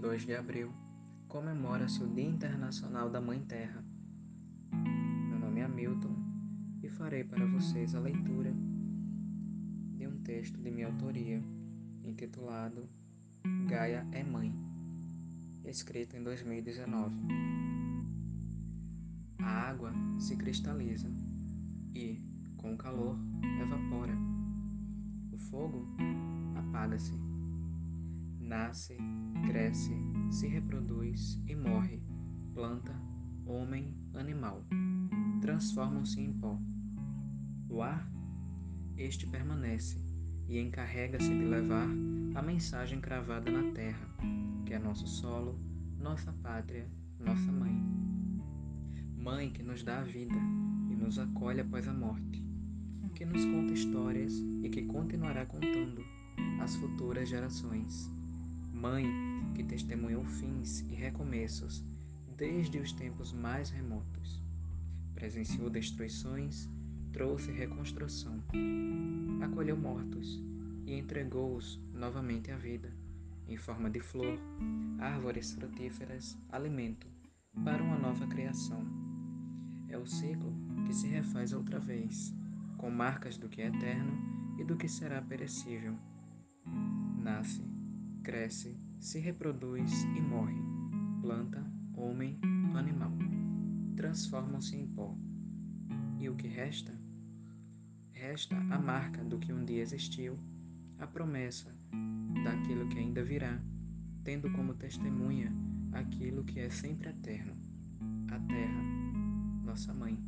22 de abril, comemora-se o Dia Internacional da Mãe Terra. Meu nome é Hamilton e farei para vocês a leitura de um texto de minha autoria, intitulado Gaia é Mãe, escrito em 2019. A água se cristaliza e, com o calor, evapora. O fogo apaga-se nasce, cresce, se reproduz e morre, planta, homem, animal, transformam-se em pó. O ar, este permanece e encarrega-se de levar a mensagem cravada na terra, que é nosso solo, nossa pátria, nossa mãe. Mãe que nos dá a vida e nos acolhe após a morte, que nos conta histórias e que continuará contando às futuras gerações. Mãe que testemunhou fins e recomeços desde os tempos mais remotos. Presenciou destruições, trouxe reconstrução. Acolheu mortos e entregou-os novamente à vida, em forma de flor, árvores frutíferas, alimento, para uma nova criação. É o ciclo que se refaz outra vez, com marcas do que é eterno e do que será perecível. Nasce cresce, se reproduz e morre. Planta, homem, animal. Transformam-se em pó. E o que resta? Resta a marca do que um dia existiu, a promessa daquilo que ainda virá, tendo como testemunha aquilo que é sempre eterno, a terra, nossa mãe.